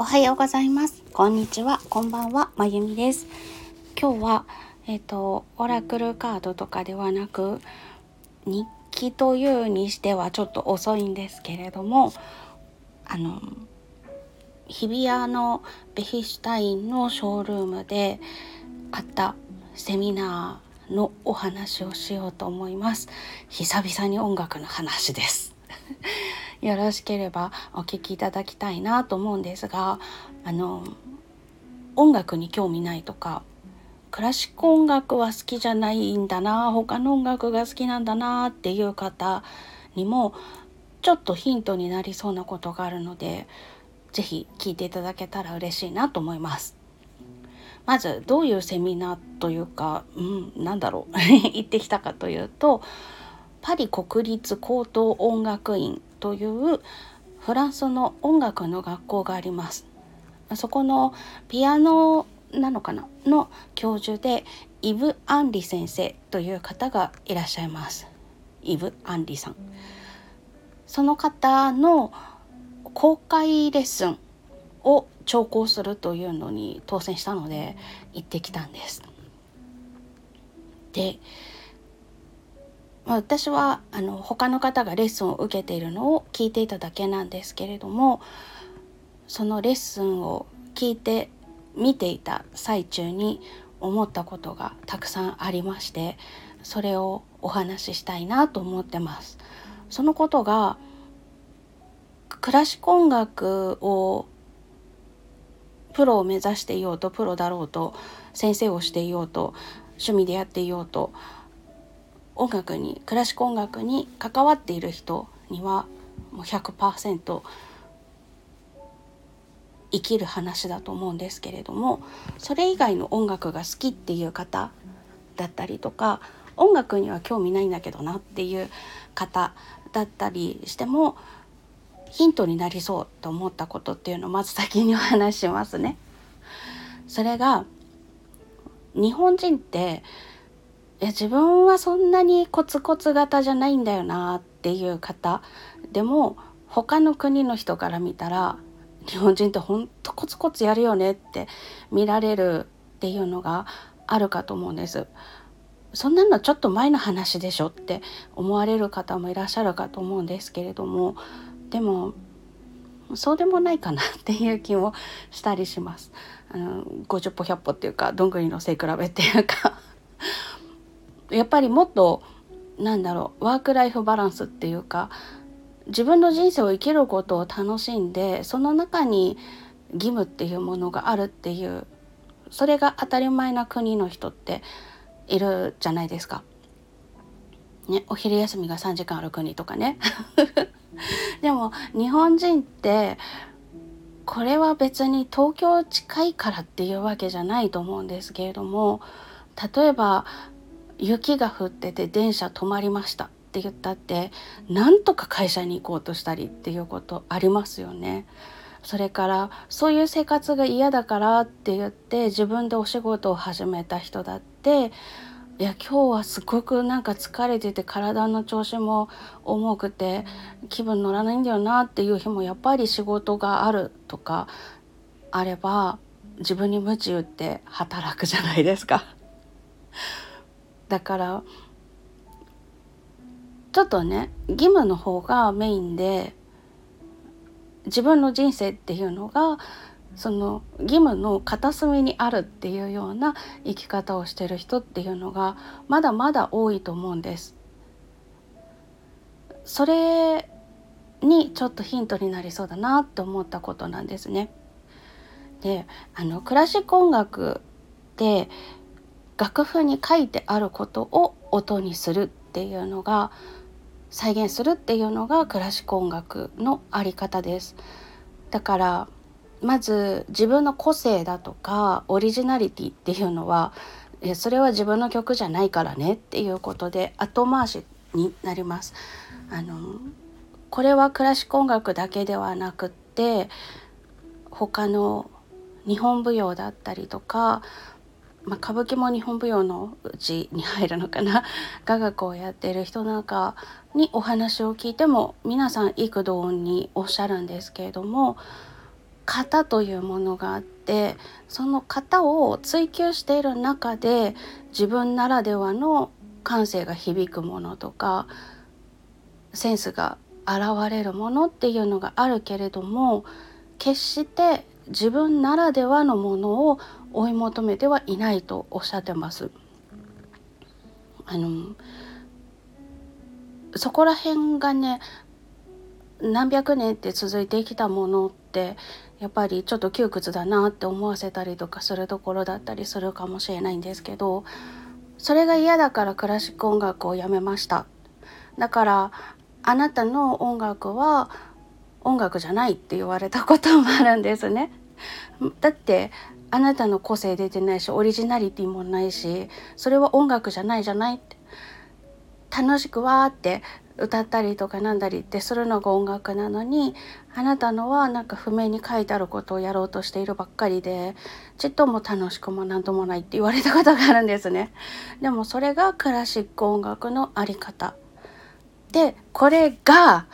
おはようございます。こんにちは。こんばんは。まゆみです。今日は、えっ、と、オラクルカードとかではなく、日記というにしてはちょっと遅いんですけれども、あの、日比谷のベヒシュタインのショールームであったセミナーのお話をしようと思います。久々に音楽の話です。よろしければお聴きいただきたいなと思うんですがあの音楽に興味ないとかクラシック音楽は好きじゃないんだな他の音楽が好きなんだなっていう方にもちょっとヒントになりそうなことがあるので是非聴いていただけたら嬉しいなと思います。まずどういうセミナーというか、うん、なんだろう 行ってきたかというとパリ国立高等音楽院というフランスの音楽の学校があります。そこのピアノなのかなの教授でイブ・アンリ先生という方がいらっしゃいます。イブ・アンリさん。その方の公開レッスンを聴講するというのに当選したので行ってきたんです。でまあ、私はあの他の方がレッスンを受けているのを聞いていただけなんですけれどもそのレッスンを聞いて見ていた最中に思ったことがたくさんありましてそれをお話ししたいなと思ってます。そのことがクラシック音楽をプロを目指していようとプロだろうと先生をしていようと趣味でやっていようと音楽にクラシック音楽に関わっている人にはもう100%生きる話だと思うんですけれどもそれ以外の音楽が好きっていう方だったりとか音楽には興味ないんだけどなっていう方だったりしてもヒントになりそうと思ったことっていうのをまず先にお話しますね。それが日本人っていや自分はそんなにコツコツ型じゃないんだよなっていう方でも他の国の人から見たら日本人ってほんとコツコツやるよねって見られるっていうのがあるかと思うんです。そんなのちょっと前の話でしょって思われる方もいらっしゃるかと思うんですけれどもでもそうでもないかなっていう気もしたりします。あの50歩100歩っていうかどんぐりの背比べっていうかやっぱりもっとなんだろうワーク・ライフ・バランスっていうか自分の人生を生きることを楽しんでその中に義務っていうものがあるっていうそれが当たり前な国の人っているじゃないですか。ね、お昼休みが3時間ある国とかね。でも日本人ってこれは別に東京近いからっていうわけじゃないと思うんですけれども例えば雪が降ってて電車止まりましたって言ったってなんとか会社に行こうとしたりっていうことありますよね。それからそういう生活が嫌だからって言って自分でお仕事を始めた人だっていや今日はすごくなんか疲れてて体の調子も重くて気分乗らないんだよなっていう日もやっぱり仕事があるとかあれば自分に鞭打って働くじゃないですか。だからちょっとね義務の方がメインで自分の人生っていうのがその義務の片隅にあるっていうような生き方をしてる人っていうのがまだまだ多いと思うんです。それにちょっとヒントになりそうだなって思ったことなんですね。であのクラシック音楽で楽譜に書いてあることを音にするっていうのが再現するっていうのがクラシック音楽のあり方です。だからまず自分の個性だとかオリジナリティっていうのはそれは自分の曲じゃないからねっていうことで後回しになります。あのこれはクラシック音楽だけではなくって他の日本舞踊だったりとかまあ、歌舞伎も日本舞踊のうちに入るのかな。雅楽をやってる人なんかにお話を聞いても皆さん幾度におっしゃるんですけれども型というものがあってその型を追求している中で自分ならではの感性が響くものとかセンスが現れるものっていうのがあるけれども決して自分ならではのものを追い求めてはいないとおっしゃってます。あのそこら辺がね何百年って続いてきたものってやっぱりちょっと窮屈だなって思わせたりとかするところだったりするかもしれないんですけどそれが嫌だからクラシック音楽をやめましただからあなたの音楽は音楽じゃないって言われたこともあるんですねだってあなたの個性出てないしオリジナリティもないしそれは音楽じゃないじゃないって楽しくわーって歌ったりとかなんだりってするのが音楽なのにあなたのはなんか譜面に書いてあることをやろうとしているばっかりでちっとも楽しくも何ともないって言われたことがあるんですね。でもそれがクラシック音楽のあり方。でこれが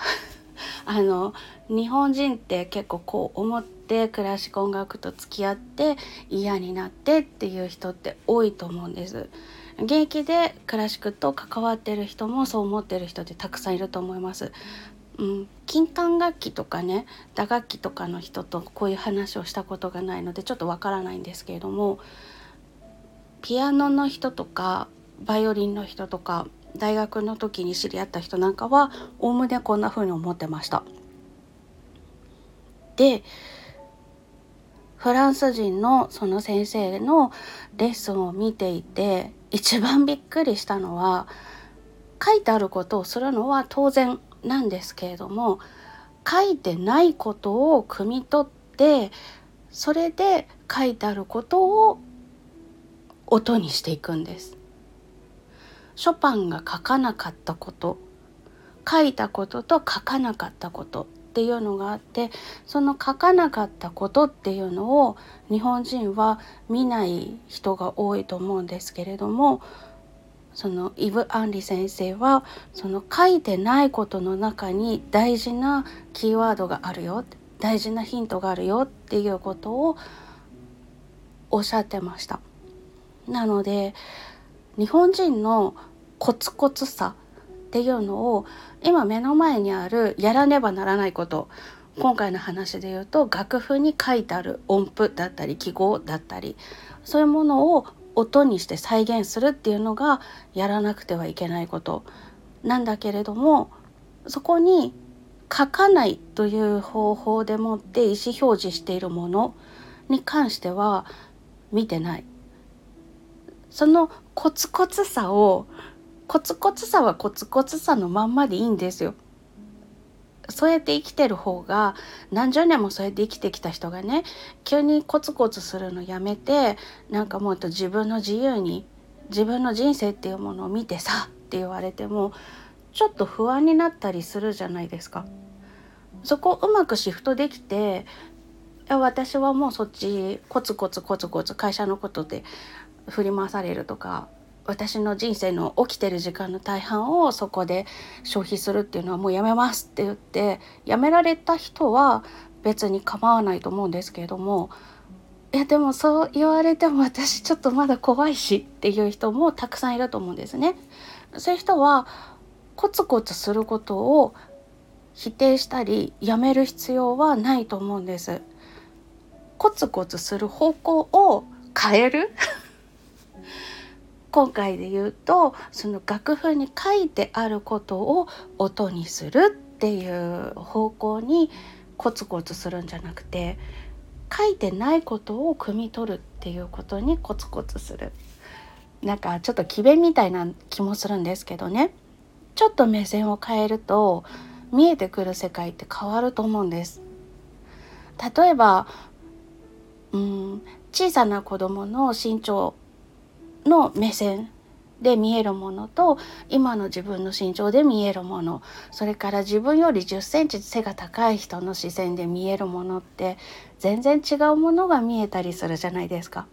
あの日本人って結構こう思っってクラシック音楽と付き合って嫌になってっていう人って多いと思うんです。現役でクラシックと関わってる人もそう思ってる人ってたくさんいると思います。うん、金管楽器とかね打楽器とかの人とこういう話をしたことがないのでちょっとわからないんですけれどもピアノの人とかバイオリンの人とか大学の時に知り合った人なんかはおおむねこんな風に思ってました。でフランス人のその先生のレッスンを見ていて一番びっくりしたのは書いてあることをするのは当然なんですけれども書いてないことを汲み取ってそれで書いてあることを音にしていくんです。ショパンが書かなかったこと書いたことと書かなかったことっていうのがあってその書かなかったことっていうのを日本人は見ない人が多いと思うんですけれどもそのイブ・アンリ先生はその書いてないことの中に大事なキーワードがあるよ大事なヒントがあるよっていうことをおっしゃってました。なので日本人のコツコツさっていうのを今目の前にあるやらねばならないこと。今回の話で言うと楽譜に書いてある音符だったり記号だったりそういうものを音にして再現するっていうのがやらなくてはいけないこと。なんだけれどもそこに書かないという方法でもって意思表示しているものに関しては見てない。そのコツコツさをコツコツさはコツコツさのまんまでいいんですよ。そうやって生きてる方が何十年もそうやって生きてきた人がね急にコツコツするのやめてなんかもっと自分の自由に自分の人生っていうものを見てさって言われてもちょっと不安になったりするじゃないですか。そこをうまくシフトできて私はもうそっちコツコツコツコツ会社のことで振り回されるとか私の人生の起きてる時間の大半をそこで消費するっていうのはもうやめますって言ってやめられた人は別に構わないと思うんですけれどもいやでもそう言われても私ちょっとまだ怖いしっていう人もたくさんいると思うんですね。そういう人はコツコツすることを否定したりやめる必要はないと思うんです。コツコツする方向を変える今回で言うとその楽譜に書いてあることを音にするっていう方向にコツコツするんじゃなくて書いてないことを汲み取るっていうことにコツコツする。なんかちょっと詭弁みたいな気もするんですけどね。ちょっと目線を変えると見えてくる世界って変わると思うんです。例えばうん小さな子供の身長の目線で見えるものと今の自分の身長で見えるものそれから自分より1 0センチ背が高い人の視線で見えるものって全然違うものが見えたりするじゃないですか。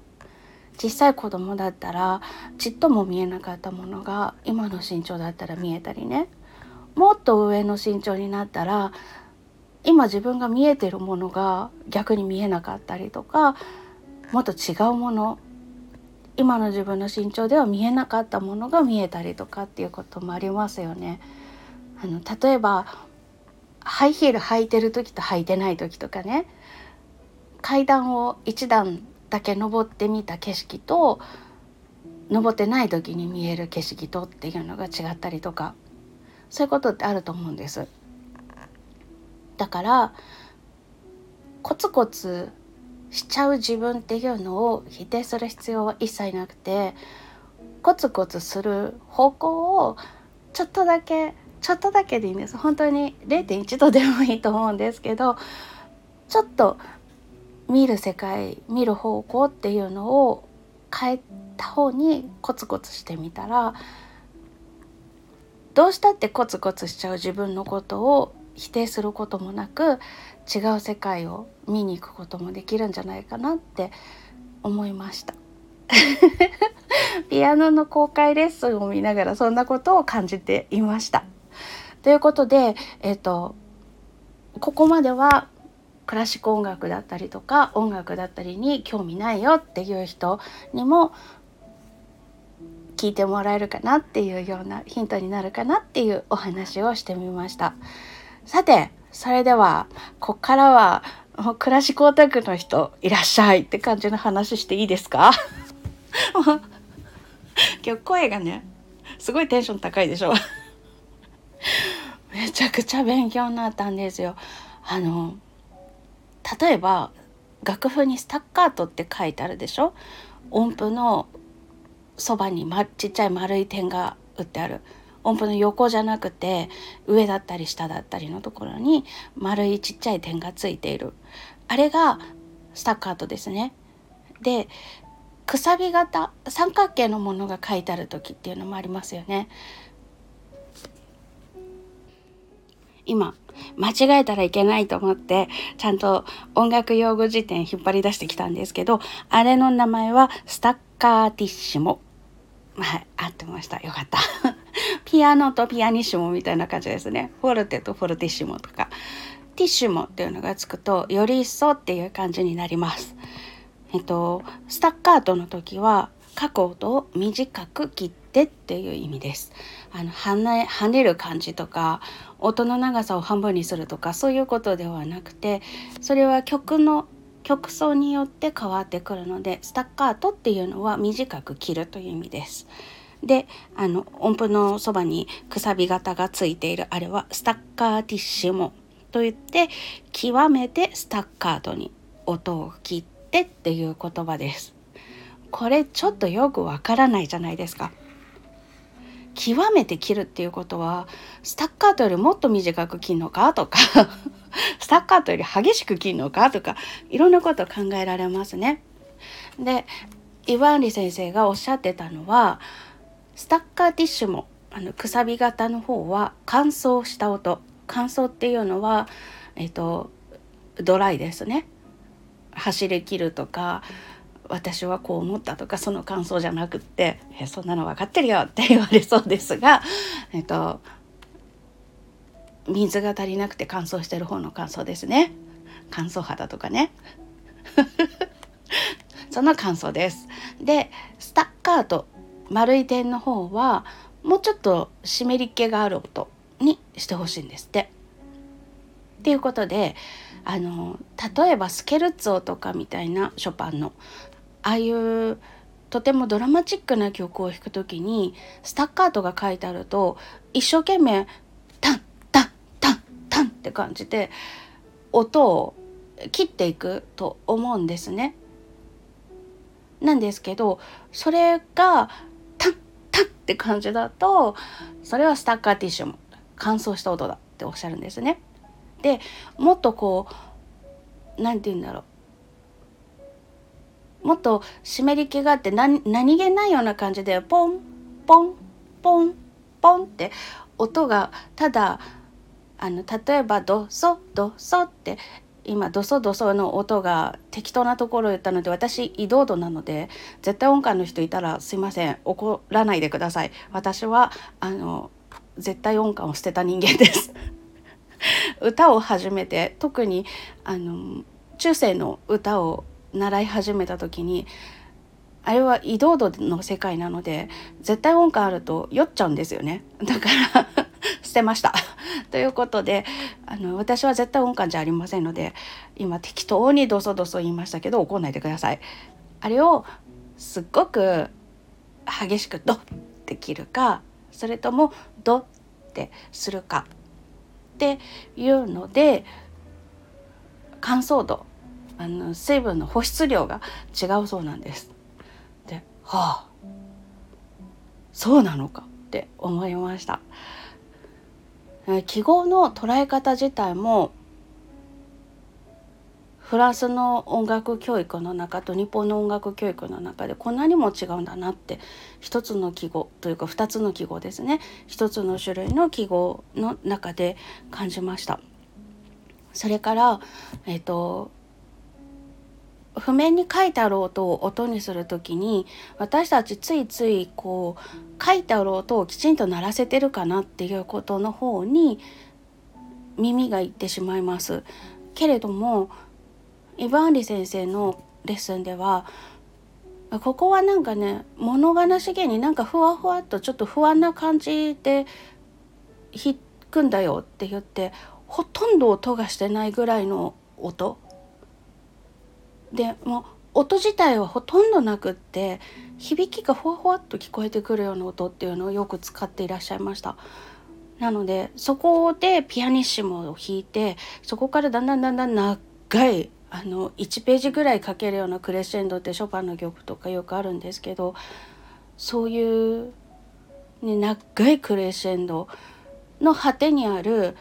小さい子供だったらちっとも見えなかったものが今の身長だったら見えたりねもっと上の身長になったら今自分が見えてるものが逆に見えなかったりとかもっと違うもの今の自分の身長では見えなかったものが見えたりとかっていうこともありますよね。あの例えばハイヒール履いてる時と履いてない時とかね階段を1段だけ登ってみた景色と登ってない時に見える景色とっていうのが違ったりとかそういうことってあると思うんです。だからコツコツしちゃう自分っていうのを否定する必要は一切なくてコツコツする方向をちょっとだけちょっとだけでいいんです。本当に0.1度でもいいと思うんですけどちょっと見る世界見る方向っていうのを変えた方にコツコツしてみたらどうしたってコツコツしちゃう自分のことを否定することもなく違う世界を見に行くこともできるんじゃないかなって思いました。ピアノの公開レッスンを見ながらそんなことを感じていました。ということで、えっ、ー、とここまではクラシック音楽だったりとか音楽だったりに興味ないよっていう人にも聞いてもらえるかなっていうようなヒントになるかなっていうお話をしてみました。さてそれではこっからはクラシックオタクの人いらっしゃいって感じの話していいですか？今日声がねすごいテンション高いでしょ？めちゃくちゃ勉強になったんですよ。あの例えば楽譜にスタッカートって書いてあるでしょ？音符のそばに、ま、ちっちゃい丸い点が打ってある。音符の横じゃなくて上だったり下だったりのところに丸いちっちゃい点がついているあれがスタッカートですね。でくさび型三角形のものが書いてある時っていうのもありますよね。今間違えたらいけないと思ってちゃんと音楽用語辞典引っ張り出してきたんですけどあれの名前はスタッカーティッシモはい合ってましたよかった ピアノとピアニッシモみたいな感じですね。フォルテとフォルティッシモとか。ティッシモっていうのがつくとより一層っていう感じになります。えっとスタッカートの時は書く音を短く切ってっていう意味です。あの跳ね跳ねる感じとか音の長さを半分にするとかそういうことではなくてそれは曲の曲奏によって変わってくるのでスタッカートっていうのは短く切るという意味です。であの音符のそばにくさび型がついているあれはスタッカーティッシモといって極めてスタッカートに音を切ってっていう言葉です。これちょっとよくわからないじゃないですか。極めて切るっていうことはスタッカートよりもっと短く切るのかとか スタッカートより激しく切るのかとかいろんなこと考えられますね。でイワンリ先生がおっしゃってたのはスタッカーティッシュもあのくさび型の方は乾燥した音。乾燥っていうのは、えっと、ドライですね。走り切るとか私はこう思ったとかその感想じゃなくって「えそんなの分かってるよ」って言われそうですが、えっと、水が足りなくて乾燥してる方の乾燥ですね。乾燥肌とかね。その乾燥です。でスタッカート丸い点の方はもうちょっと湿り気がある音にしてほしいんですって。っていうことであの例えばスケルツォとかみたいなショパンのああいうとてもドラマチックな曲を弾く時にスタッカートが書いてあると一生懸命タンタンタンタンって感じで音を切っていくと思うんですね。なんですけどそれがって感じだとそれはスタッカーティッシュも乾燥した音だっておっしゃるんですね。でもっとこう何て言うんだろうもっと湿り気があって何何気ないような感じでポンポンポンポンって音がただあの例えばドソドソって今ドソドソの音が適当なところを言ったので私移動度なので絶対音感の人いたらすいません。怒らないでください。私はあの絶対音感を捨てた人間です。歌を始めて特にあの中世の歌を習い始めた時にあれは移動度の世界なので絶対音感あると酔っちゃうんですよね。だから 捨てました ということであの私は絶対音感じゃありませんので今適当にドソドソ言いましたけど怒んないでくださいあれをすっごく激しくドッって切るかそれともドッってするかっていうので乾燥度あの水分の保湿量が違うそうなんです。ではあそうなのかって思いました。記号の捉え方自体もフランスの音楽教育の中と日本の音楽教育の中でこんなにも違うんだなって一つの記号というか2つの記号ですね一つの種類の記号の中で感じました。それからえっ、ー、と譜面に書いてある音を音にする時に私たちついついこう書いてある音をきちんと鳴らせてるかなっていうことの方に耳がいってしまいます。けれどもイヴァンリ先生のレッスンではここはなんかね物悲しげになんかふわふわっとちょっと不安な感じで弾くんだよって言ってほとんど音がしてないぐらいの音でも音自体はほとんどなくって響きがふわふわっと聞こえてくるような音っていうのをよく使っていらっしゃいました。なのでそこでピアニッシモを弾いてそこからだんだんだんだん長いあの1ページぐらい書けるようなクレッシェンドってショパンの曲とかよくあるんですけどそういう、ね、長いクレッシェンドの果てにある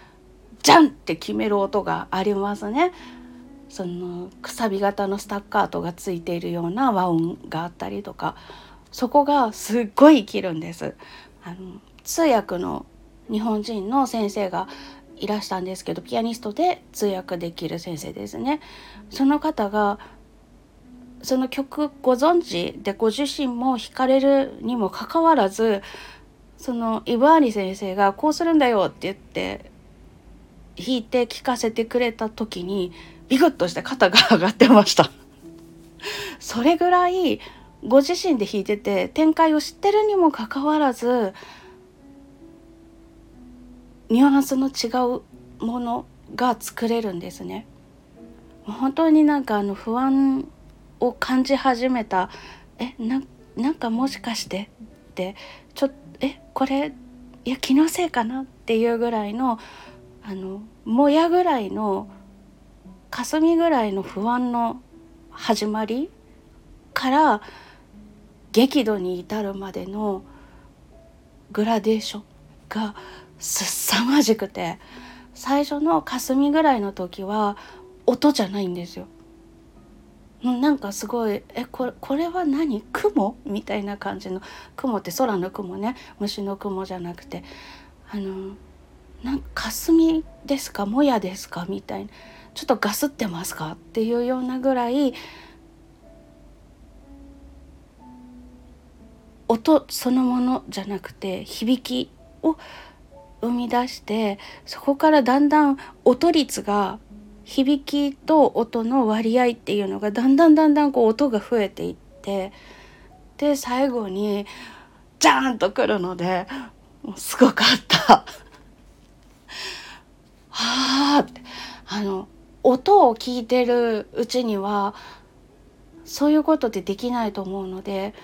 ジャンって決める音がありますね。そのくさび型のスタッカートがついているような和音があったりとかそこがすっごい生きるんです。あの通訳の日本人の先生がいらしたんですけどピアニストで通訳できる先生ですね。その方がその曲ご存知でご自身も弾かれるにもかかわらずそのイバーニ先生がこうするんだよって言って弾いて聴かせてくれた時にビクッとして肩が上がってましたそれぐらいご自身で弾いてて展開を知ってるにもかかわらずニュアンスの違うものが作れるんですね。本当になんかあの不安を感じ始めたえななんかもしかしてってちょっえこれいや気のせいかなっていうぐらいのあのもやぐらいの霞ぐらいの不安の始まりから激怒に至るまでのグラデーションが凄まじくて最初の霞ぐらいの時は音じゃないんですよ。なんかすごいえこれこれは何？雲？みたいな感じの雲って空の雲ね。虫の雲じゃなくて。あのなんか霞ですか？もやですか？みたいな。ちょっとガスってますか？っていうようなぐらい音そのものじゃなくて響きを生み出してそこからだんだん音率が響きと音の割合っていうのがだんだんだんだんこう音が増えていってで最後にジャーンとくるのですごかった。はあってあの音を聞いてるうちにはそういうことってできないと思うので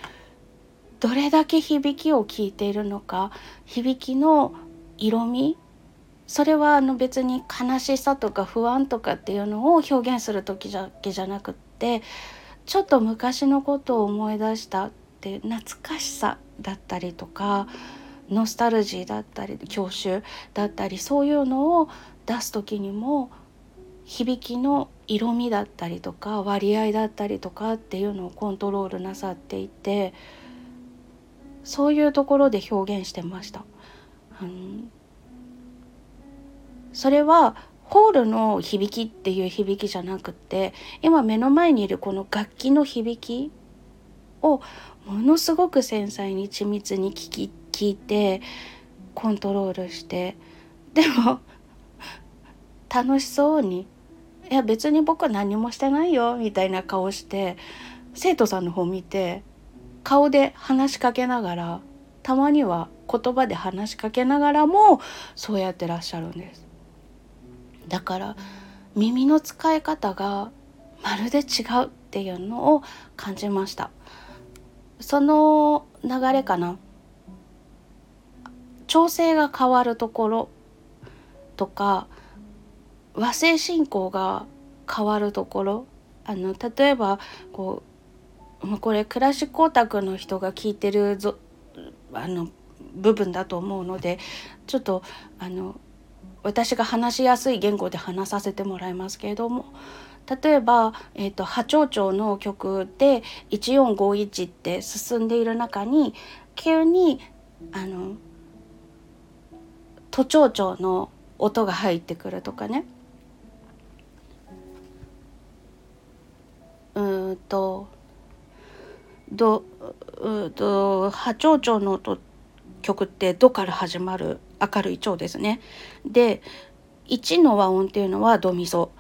どれだけ響きを聞いているのか響きの色味それはあの別に悲しさとか不安とかっていうのを表現する時だけじゃなくってちょっと昔のことを思い出したって懐かしさだったりとかノスタルジーだったり郷愁だったりそういうのを出す時にも響きの色味だったりとか割合だったりとかっていうのをコントロールなさっていてそういうところで表現してました。うん、それはホールの響きっていう響きじゃなくって今目の前にいるこの楽器の響きをものすごく繊細に緻密に聞き聞いてコントロールしてでも楽しそうに「いや別に僕は何もしてないよ」みたいな顔して生徒さんの方見て顔で話しかけながらたまには言葉で話しかけながらもそうやってらっしゃるんです。だから耳の使い方がまるで違うっていうのを感じましたその流れかな調整が変わるところとか和製信仰が変わるところ。あの例えばこうこれクラシックオタクの人が聞いてるぞあの部分だと思うのでちょっとあの私が話しやすい言語で話させてもらいますけれども例えば、えーと、波長長の曲で1451って進んでいる中に急にあの都庁長の音が入ってくるとかね。うんとどうと波長長の音曲って「ド」から始まる？明るい調ですね。で1の和音っていうのはドミソ。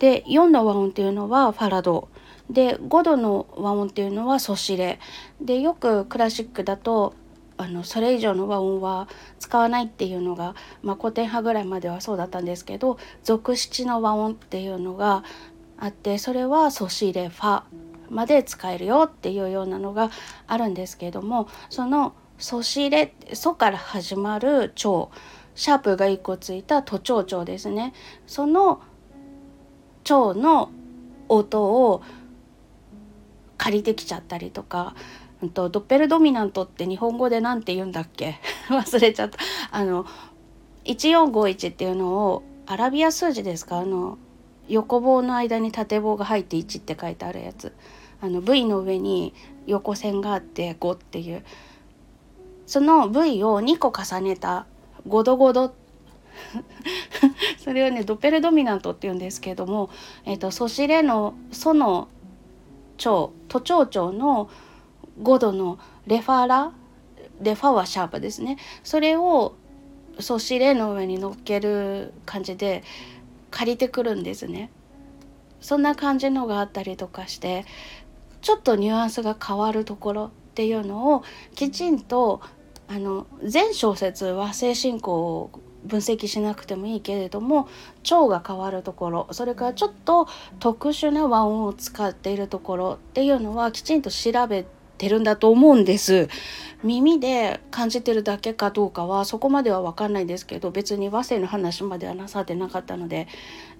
で4の和音っていうのはファラド。で5度の和音っていうのはソシレ。でよくクラシックだとあのそれ以上の和音は使わないっていうのが、まあ、古典派ぐらいまではそうだったんですけど俗七の和音っていうのがあってそれはソシレファまで使えるよっていうようなのがあるんですけれどもそのソシレソから始まる蝶シャープが1個ついた都庁長ですね。その蝶の音を借りてきちゃったりとか、うんと、ドッペルドミナントって日本語で何て言うんだっけ？忘れちゃった。あの1451っていうのをアラビア数字ですか？あの横棒の間に縦棒が入って1って書いてあるやつ。あの V の上に横線があって5っていう。その V を2個重ねたゴドゴドそれをねドペルドミナントって言うんですけども、えーと、ソシレのソの蝶都庁長の5度のレファラレファはシャープですね。それをソシレの上に乗っける感じで借りてくるんですね。そんな感じのがあったりとかしてちょっとニュアンスが変わるところっていうのをきちんとあの全小説和製信仰を分析しなくてもいいけれども腸が変わるところそれからちょっと特殊な和音を使っているところっていうのはきちんと調べてるんだと思うんです耳で感じてるだけかどうかはそこまでは分かんないですけど別に和声の話まではなさってなかったので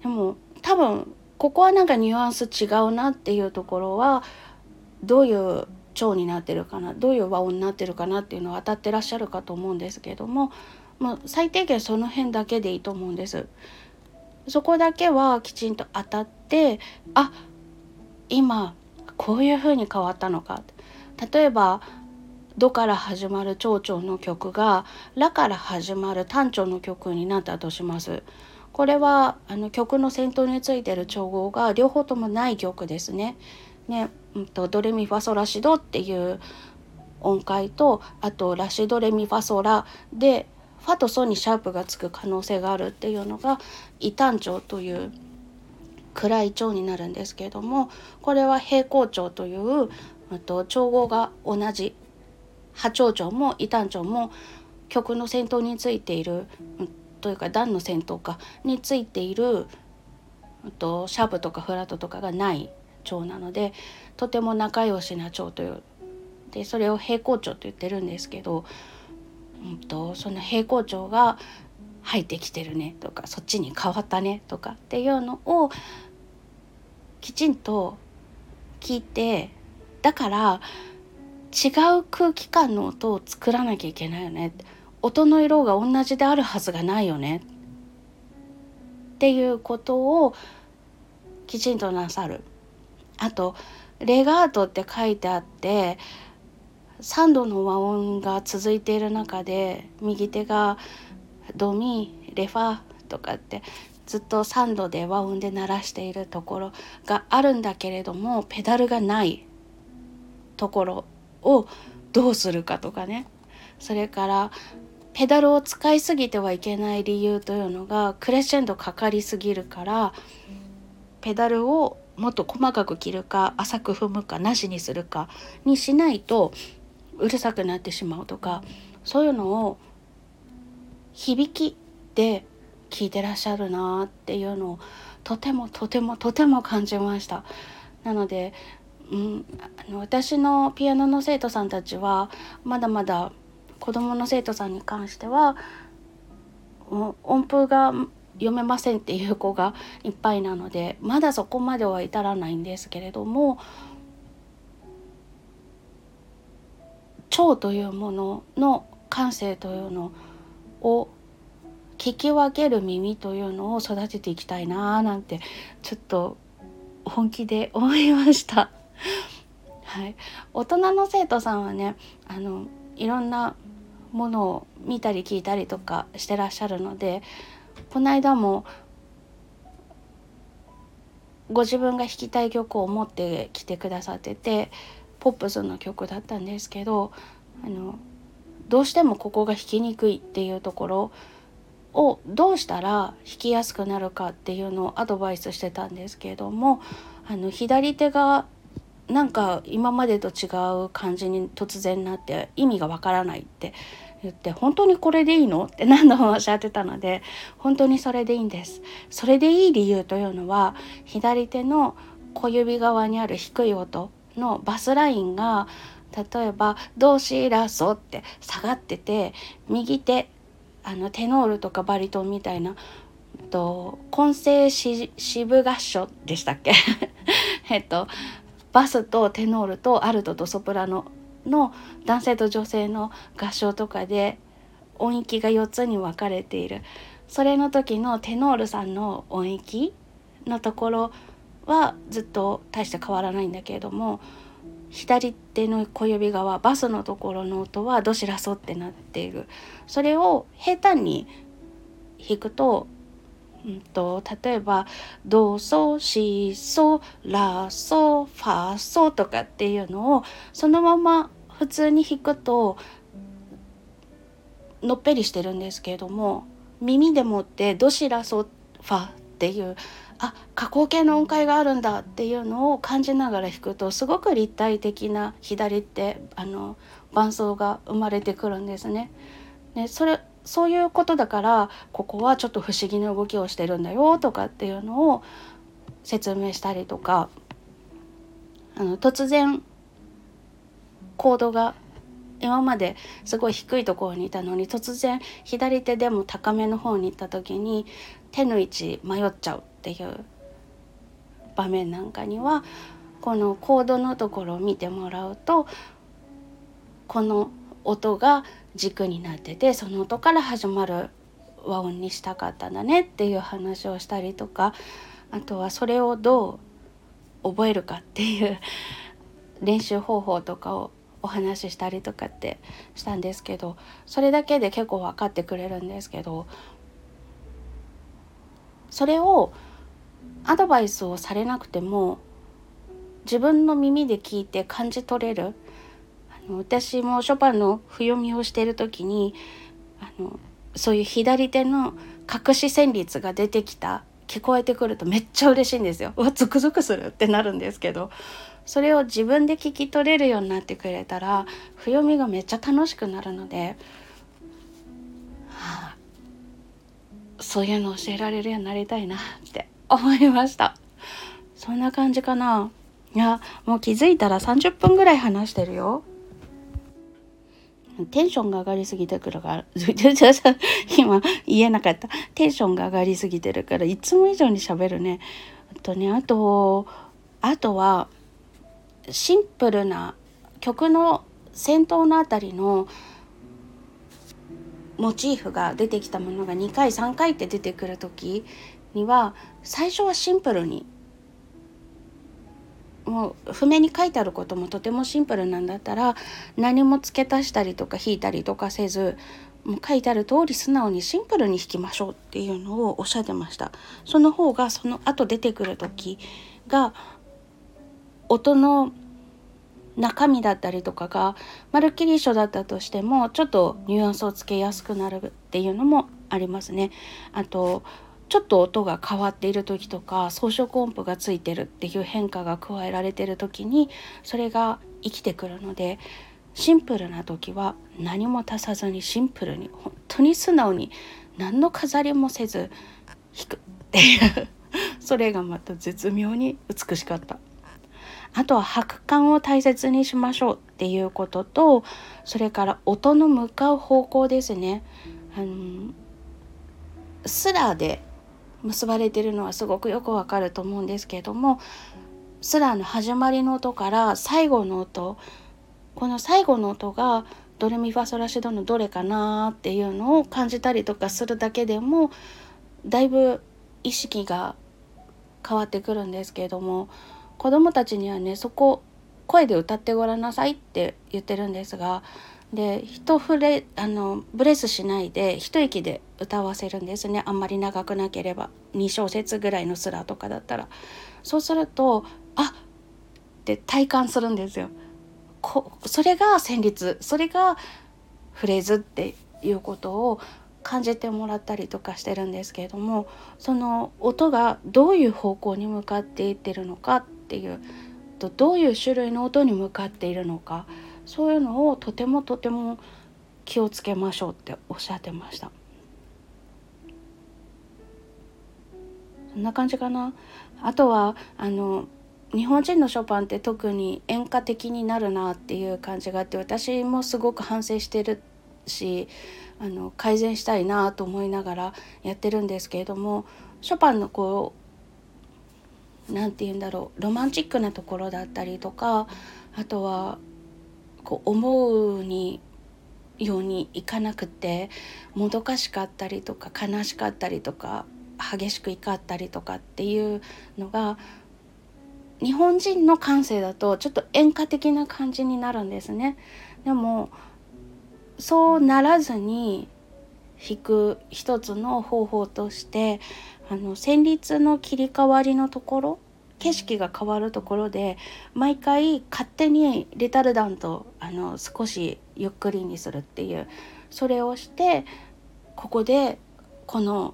でも多分ここはなんかニュアンス違うなっていうところはどういう腸になってるかなどういう和音になってるかなっていうのを当たってらっしゃるかと思うんですけども、まあ、最低限その辺だけでいいと思うんです。そこだけはきちんと当たってあ今こういう風に変わったのか例えば「ド」から始まる蝶々の曲が「ラ」から始まる単調の曲になったとします。これはあの曲の先頭についてる調合が両方ともない曲ですね。ね、うんと、ドレミファソラシドっていう音階とあとラシドレミファソラでファとソにシャープがつく可能性があるっていうのが異端調という暗い調になるんですけれどもこれは平行調というと調合が同じ波長調も異端調も曲の先頭についているというか段の先頭かについているとシャープとかフラットとかがない蝶なのでとても仲良しな蝶というでそれを平行蝶と言ってるんですけど、うんと、その平行蝶が入ってきてるねとかそっちに変わったねとかっていうのをきちんと聞いてだから違う空気感の音を作らなきゃいけないよね。音の色が同じであるはずがないよね。っていうことをきちんとなさる。あとレガートって書いてあって3度の和音が続いている中で右手がドミレファとかってずっと3度で和音で鳴らしているところがあるんだけれどもペダルがないところ。をどうするかとかねそれからペダルを使いすぎてはいけない理由というのがクレッシェンドかかりすぎるからペダルをもっと細かく切るか浅く踏むかなしにするかにしないとうるさくなってしまうとかそういうのを響きで聞いてらっしゃるなっていうのをとてもとてもとても感じました。なので、うん、あの私のピアノの生徒さんたちはまだまだ子どもの生徒さんに関しては音符が読めませんっていう子がいっぱいなのでまだそこまでは至らないんですけれども腸というものの感性というのを聞き分ける耳というのを育てていきたいなーなんてちょっと本気で思いました。はい、大人の生徒さんはねあのいろんなものを見たり聞いたりとかしてらっしゃるのでこの間もご自分が弾きたい曲を持ってきてくださっててポップスの曲だったんですけどあのどうしてもここが弾きにくいっていうところをどうしたら弾きやすくなるかっていうのをアドバイスしてたんですけれどもあの左手がなんか今までと違う感じに突然なって意味がわからないって言って本当にこれでいいの？って何度もおっしゃってたので 本当にそれでいいんです。それでいい理由というのは左手の小指側にある低い音のバスラインが例えば「ドシラソ」って下がってて右手あのテノールとかバリトンみたいなと混声支部合唱でしたっけ？えっとバスとテノールとアルトとソプラノの男性と女性の合唱とかで音域が4つに分かれている。それの時のテノールさんの音域のところはずっと大して変わらないんだけれども左手の小指側バスのところの音はドシラソってなっている。それを平坦に弾くと,、うんと、例えばドソシソラソファソとかっていうのをそのまま普通に弾くとのっぺりしてるんですけれども耳でもってドシラソファっていうあ下降系の音階があるんだっていうのを感じながら弾くとすごく立体的な左手あの伴奏が生まれてくるんですね。ねそれそういうことだからここはちょっと不思議な動きをしてるんだよとかっていうのを説明したりとかあの突然コードが今まですごい低いところにいたのに突然左手でも高めの方に行った時に手の位置迷っちゃうっていう場面なんかにはこのコードのところを見てもらうとこの音が軸になっててその音から始まる和音にしたかったんだねっていう話をしたりとかあとはそれをどう覚えるかっていう 練習方法とかをお話ししたりとかってしたんですけどそれだけで結構分かってくれるんですけどそれをアドバイスをされなくても自分の耳で聞いて感じ取れる私もショパンの譜読みをしている時にあのそういう左手の隠し旋律が出てきた聞こえてくるとめっちゃ嬉しいんですよ。わゾクゾクするってなるんですけどそれを自分で聞き取れるようになってくれたら譜読みがめっちゃ楽しくなるので、はあ、そういうの教えられるようになりたいなって 思いました。そんな感じかな。いやもう気づいたら30分ぐらい話してるよ。テンションが上がりすぎてくるから今言えなかった。テンションが上がりすぎてるからいつも以上に喋るね。あとねあとあとはシンプルな曲の先頭のあたりのモチーフが出てきたものが2回3回って出てくる時には最初はシンプルにもう譜面に書いてあることもとてもシンプルなんだったら何も付け足したりとか引いたりとかせずもう書いてある通り素直にシンプルに弾きましょうっていうのをおっしゃってましたその方がその後出てくる時が音の中身だったりとかがまるっきり一緒だったとしてもちょっとニュアンスをつけやすくなるっていうのもありますね。あとちょっと音が変わっている時とか装飾音符がついてるっていう変化が加えられてる時にそれが生きてくるのでシンプルな時は何も足さずにシンプルに本当に素直に何の飾りもせず弾くっていう それがまた絶妙に美しかった。あとは拍感を大切にしましょうっていうこととそれから音の向かう方向ですね。あのスラーで結ばれてるのはすごくよくわかると思うんですけれどもスラーの始まりの音から最後の音この最後の音がドレミファソラシドのどれかなっていうのを感じたりとかするだけでもだいぶ意識が変わってくるんですけれども子どもたちにはねそこ声で歌ってごらんなさいって言ってるんですがで一フレあのブレスしないで一息で歌わせるんですね。あんまり長くなければ。2小節ぐらいのスラとかだったら。そうするとあって体感するんですよ。こそれが旋律。それがフレーズっていうことを感じてもらったりとかしてるんですけれどもその音がどういう方向に向かっていってるのかっていうとどういう種類の音に向かっているのかそういうのをとてもとても気をつけましょうっておっしゃってました。そんな感じかな。あとはあの日本人のショパンって特に演歌的になるなっていう感じがあって私もすごく反省してるしあの改善したいなと思いながらやってるんですけれどもショパンのこう何て言うんだろうロマンチックなところだったりとかあとはこう思うにようにいかなくてもどかしかったりとか悲しかったりとか激しく怒ったりとかっていうのが日本人の感性だとちょっと演歌的な感じになるんですね。でもそうならずに弾く一つの方法としてあの旋律の切り替わりのところ景色が変わるところで毎回勝手にリタルダントあの少しゆっくりにするっていうそれをしてここでこの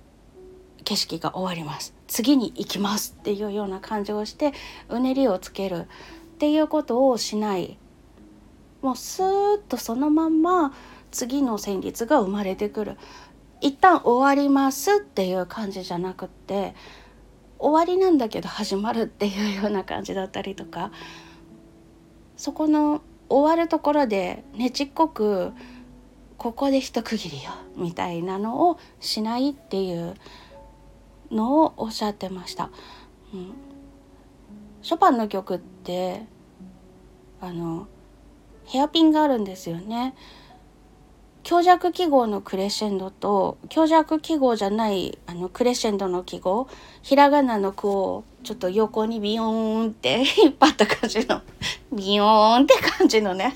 景色が終わります。次に行きますっていうような感じをしてうねりをつけるっていうことをしない。もうスーッとそのまんま次の旋律が生まれてくる。一旦終わりますっていう感じじゃなくって終わりなんだけど始まるっていうような感じだったりとかそこの終わるところでねちっこくここで一区切りよみたいなのをしないっていうのをおっしゃってました。うん、ショパンの曲ってあのヘアピンがあるんですよね。強弱記号のクレッシェンドと強弱記号じゃないあのクレッシェンドの記号ひらがなの句をちょっと横にビヨーンって引っ張った感じのビヨーンって感じのね。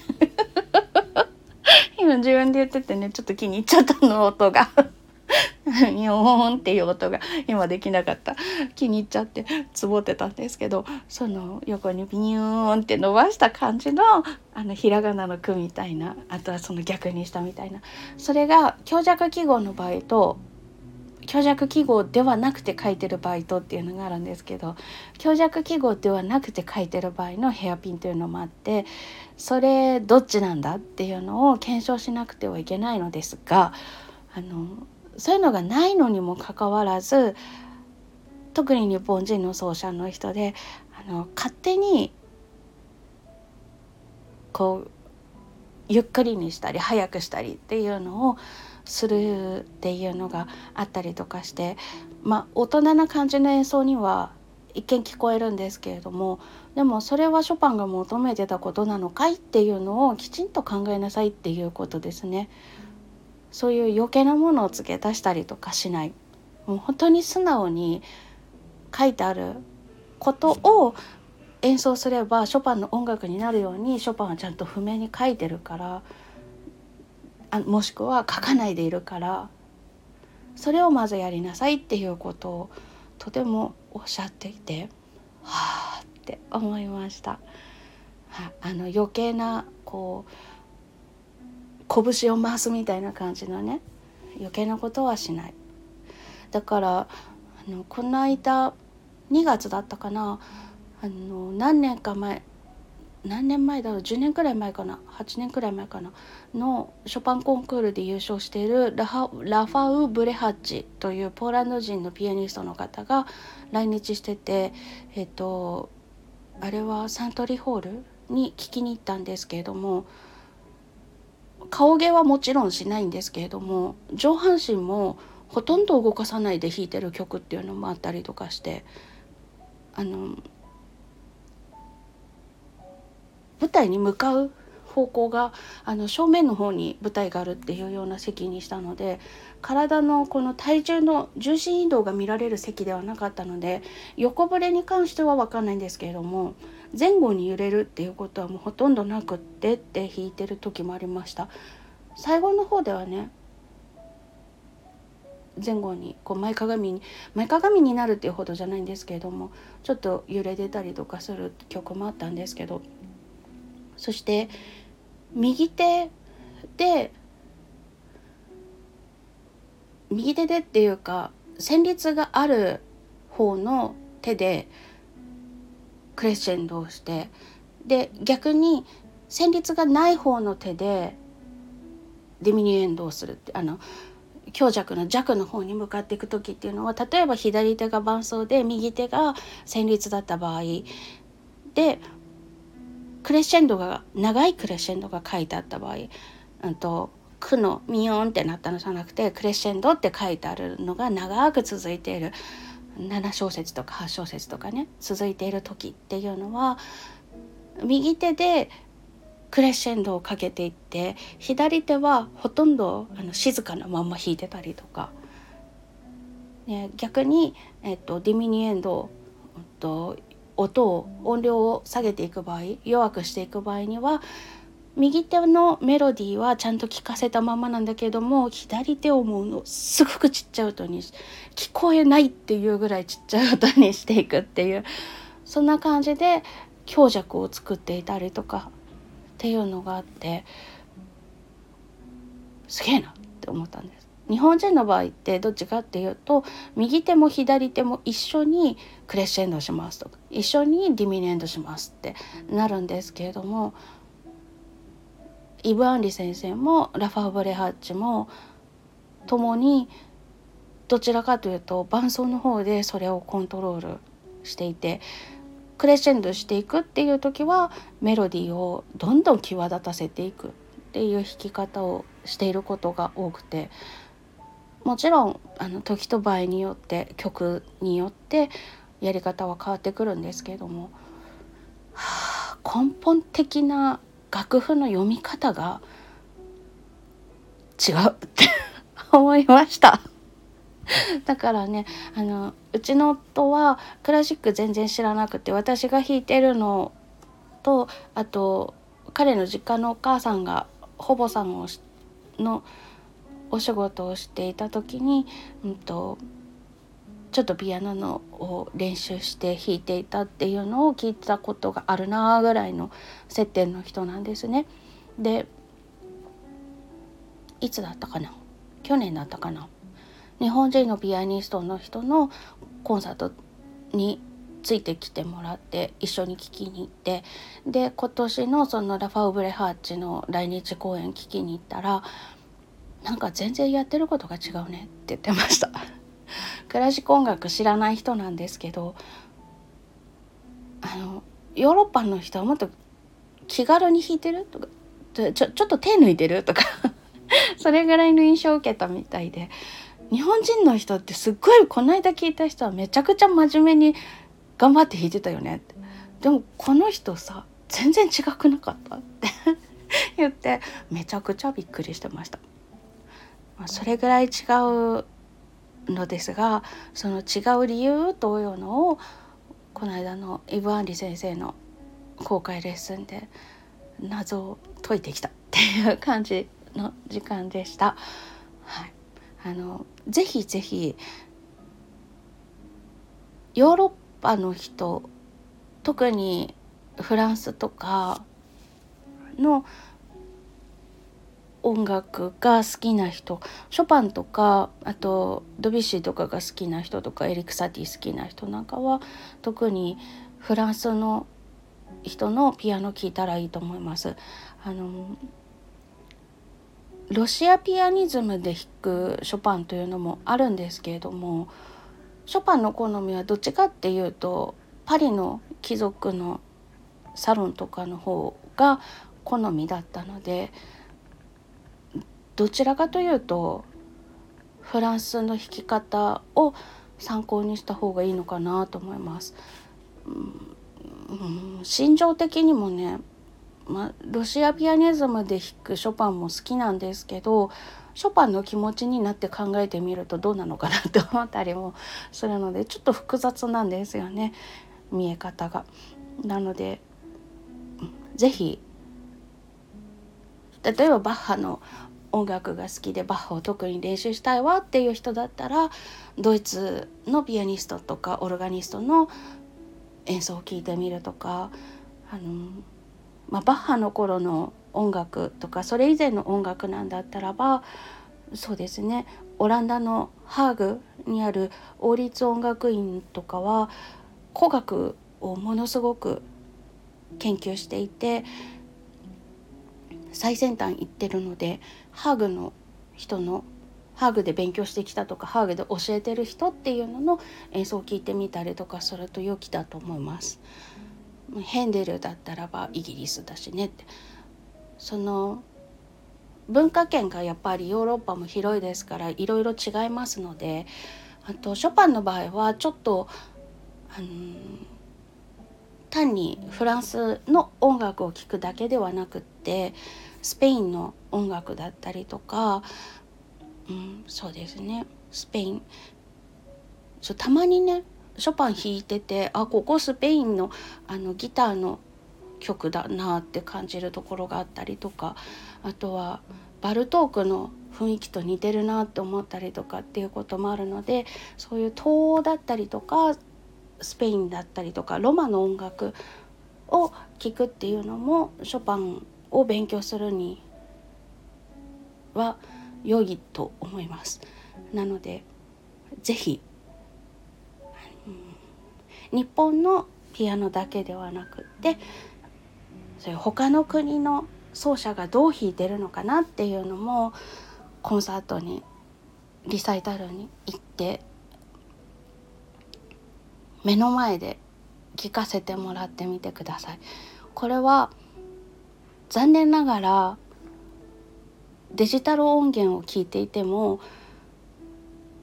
今自分で言っててねちょっと気に入っちゃったの音が。ヨーンっていう音が今できなかった。気に入っちゃってつぼってたんですけどその横にビヨーンって伸ばした感じのあのひらがなの「句みたいなあとはその逆にしたみたいな。それが強弱記号の場合と強弱記号ではなくて書いてる場合とっていうのがあるんですけど強弱記号ではなくて書いてる場合のヘアピンというのもあってそれどっちなんだっていうのを検証しなくてはいけないのですがあのそういうのがないのにもかかわらず特に日本人の奏者の人であの勝手にこうゆっくりにしたり早くしたりっていうのをするっていうのがあったりとかしてまあ大人な感じの演奏には一見聞こえるんですけれどもでもそれはショパンが求めてたことなのかいっていうのをきちんと考えなさいっていうことですね。そういう余計なものを付け足したりとかしないもう本当に素直に書いてあることを演奏すればショパンの音楽になるようにショパンはちゃんと譜面に書いてるからあもしくは書かないでいるからそれをまずやりなさいっていうことをとてもおっしゃっていてはあって思いました。はあの余計なこう拳を回すみたいな感じのね余計なことはしない。だからあのこの間2月だったかなあの何年か前何年前だろう10年くらい前かな8年くらい前かなのショパンコンクールで優勝しているラファウ・ブレハッチというポーランド人のピアニストの方が来日しててえっとあれはサントリーホールに聞きに行ったんですけれども顔芸はもちろんしないんですけれども上半身もほとんど動かさないで弾いてる曲っていうのもあったりとかしてあの舞台に向かう方向があの正面の方に舞台があるっていうような席にしたので体のこの体重の重心移動が見られる席ではなかったので横ぶれに関しては分かんないんですけれども前後に揺れるっていうことはもうほとんどなくってって弾いてる時もありました。最後の方ではね前後にこう前かがみに前かがみになるっていうほどじゃないんですけれどもちょっと揺れてたりとかする曲もあったんですけどそして右手で右手でっていうか旋律がある方の手でクレッシェンドをしてで逆に旋律がない方の手でディミニエンドをするってあの強弱の弱の方に向かっていく時っていうのは例えば左手が伴奏で右手が旋律だった場合でクレッシェンドが長いクレッシェンドが書いてあった場合、うんと、句のミヨンってなったのじゃなくてクレッシェンドって書いてあるのが長く続いている。7小節とか8小節とかね続いている時っていうのは右手でクレッシェンドをかけていって左手はほとんどあの静かなまんま弾いてたりとか、ね、逆に、えっと、ディミニエンド、えっと、音を音量を下げていく場合弱くしていく場合には右手のメロディーはちゃんと聞かせたままなんだけども左手をもうすごくちっちゃい音に聞こえないっていうぐらいちっちゃい音にしていくっていうそんな感じで強弱を作っていたりとかっていうのがあってすげえなって思ったんです。日本人の場合ってどっちかっていうと右手も左手も一緒にクレッシェンドしますとか一緒にディミネンドしますってなるんですけれどもイブ・アンリ先生もラファー・ブレハッチも共にどちらかというと伴奏の方でそれをコントロールしていてクレッシェンドしていくっていう時はメロディーをどんどん際立たせていくっていう弾き方をしていることが多くてもちろんあの時と場合によって曲によってやり方は変わってくるんですけれども、はあ、根本的な楽譜の読み方が違うって思いました。だからねあのうちの夫はクラシック全然知らなくて私が弾いてるのとあと彼の実家のお母さんがほぼさんをのお仕事をしていた時に、うんと、ちょっとピアノのを練習して弾いていたっていうのを聞いたことがあるなぐらいの接点の人なんですね。でいつだったかな？去年だったかな？日本人のピアニストの人のコンサートについてきてもらって一緒に聴きに行ってで今年のそのラファウ・ブレハーチの来日公演聴きに行ったらなんか全然やってることが違うねって言ってました。クラシック音楽知らない人なんですけどあのヨーロッパの人はもっと気軽に弾いてるとかちょちょっと手抜いてるとか それぐらいの印象を受けたみたいで日本人の人ってすっごいこの間聞いた人はめちゃくちゃ真面目に頑張って弾いてたよねってでもこの人さ全然違くなかったって 言ってめちゃくちゃびっくりしてました。ま、それぐらい違うのですがその違う理由というのをこの間のイブ・アンリ先生の公開レッスンで謎を解いてきたっていう感じの時間でした。はい、あのぜひぜひヨーロッパの人特にフランスとかの音楽が好きな人ショパンとかあとドビュッシーとかが好きな人とかエリク・サティ好きな人なんかは特にフランスの人のピアノ聴いたらいいと思います。あのロシアピアニズムで弾くショパンというのもあるんですけれどもショパンの好みはどっちかっていうとパリの貴族のサロンとかの方が好みだったのでどちらかというとフランスの弾き方を参考にした方がいいのかなと思います。うん、心情的にもね、まロシアピアニズムで弾くショパンも好きなんですけどショパンの気持ちになって考えてみるとどうなのかなって思ったりもするのでちょっと複雑なんですよね見え方が。なので是非例えばバッハの音楽が好きでバッハを特に練習したいわっていう人だったらドイツのピアニストとかオルガニストの演奏を聴いてみるとかあの、まあ、バッハの頃の音楽とかそれ以前の音楽なんだったらばそうですねオランダのハーグにある王立音楽院とかは古楽をものすごく研究していて最先端行ってるのでハーグの人のハーグで勉強してきたとかハーグで教えてる人っていうのの演奏を聞いてみたりとかすると良きだと思います。ヘンデルだったらばイギリスだしねってその文化圏がやっぱりヨーロッパも広いですからいろいろ違いますのであとショパンの場合はちょっとあの単にフランスの音楽を聴くだけではなくってスペインの音楽だったりとか、うん、そうですね。スペイン。そうたまにねショパン弾いててあここスペインのあのギターの曲だなって感じるところがあったりとかあとはバルトークの雰囲気と似てるなって思ったりとかっていうこともあるのでそういう東欧だったりとかスペインだったりとかロマの音楽を聴くっていうのもショパンを勉強するには良いと思います。なので是非日本のピアノだけではなくってそういう他の国の奏者がどう弾いてるのかなっていうのもコンサートにリサイタルに行って目の前で聞かせてもらってみてください。これは残念ながらデジタル音源を聞いていても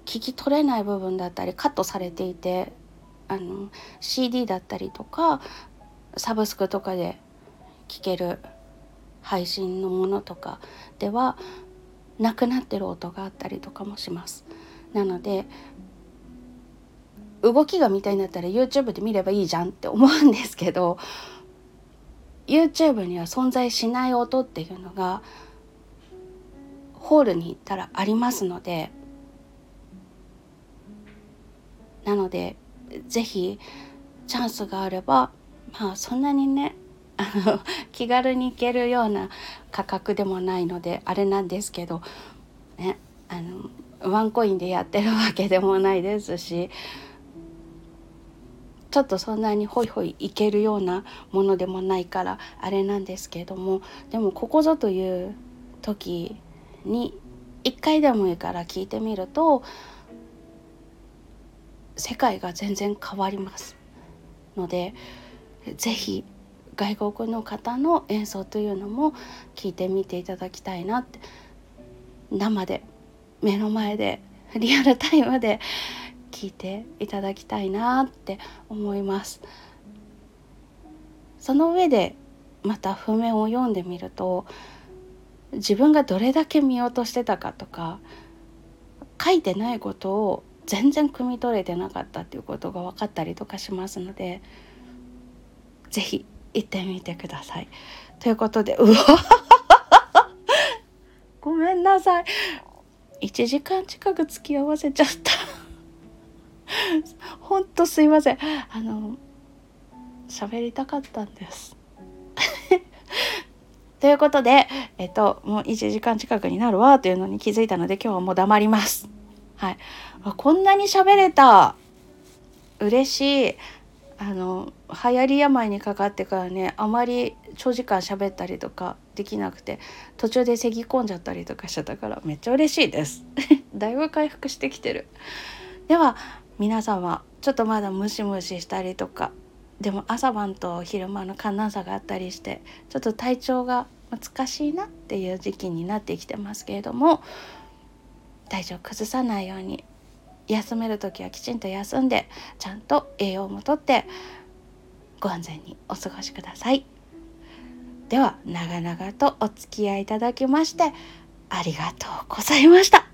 聞き取れない部分だったりカットされていてあの CD だったりとかサブスクとかで聞ける配信のものとかではなくなってる音があったりとかもします。なので動きが見たいんだったら YouTube で見ればいいじゃんって思うんですけど YouTube には存在しない音っていうのがホールに行ったらありますのでなので是非チャンスがあればまあそんなにねあの 気軽に行けるような価格でもないのであれなんですけどねあのワンコインでやってるわけでもないですしちょっとそんなにホイホイいけるようなものでもないからあれなんですけれどもでもここぞという時に一回でもいいから聞いてみると世界が全然変わりますので是非外国の方の演奏というのも聞いてみていただきたいなって。生で目の前でリアルタイムで聞いていただきたいなって思います。その上でまた譜面を読んでみると自分がどれだけ見落としてたかとか書いてないことを全然汲み取れてなかったっていうことが分かったりとかしますので是非行ってみてください。ということでうわ ごめんなさい1時間近く付き合わせちゃった。ほんとすいません。あの喋りたかったんです。ということで、えっと、もう1時間近くになるわというのに気づいたので今日はもう黙ります。はい、あこんなに喋れた嬉しいあの流行り病にかかってからねあまり長時間喋ったりとかできなくて途中で咳き込んじゃったりとかしちゃったからめっちゃ嬉しいです だいぶ回復してきてるでは皆さんはちょっとまだムシムシしたりとかでも朝晩と昼間の寒暖差があったりしてちょっと体調が難しいなっていう時期になってきてますけれども体調崩さないように休める時はきちんと休んでちゃんと栄養もとってご安全にお過ごしください。では長々とお付き合いいただきましてありがとうございました。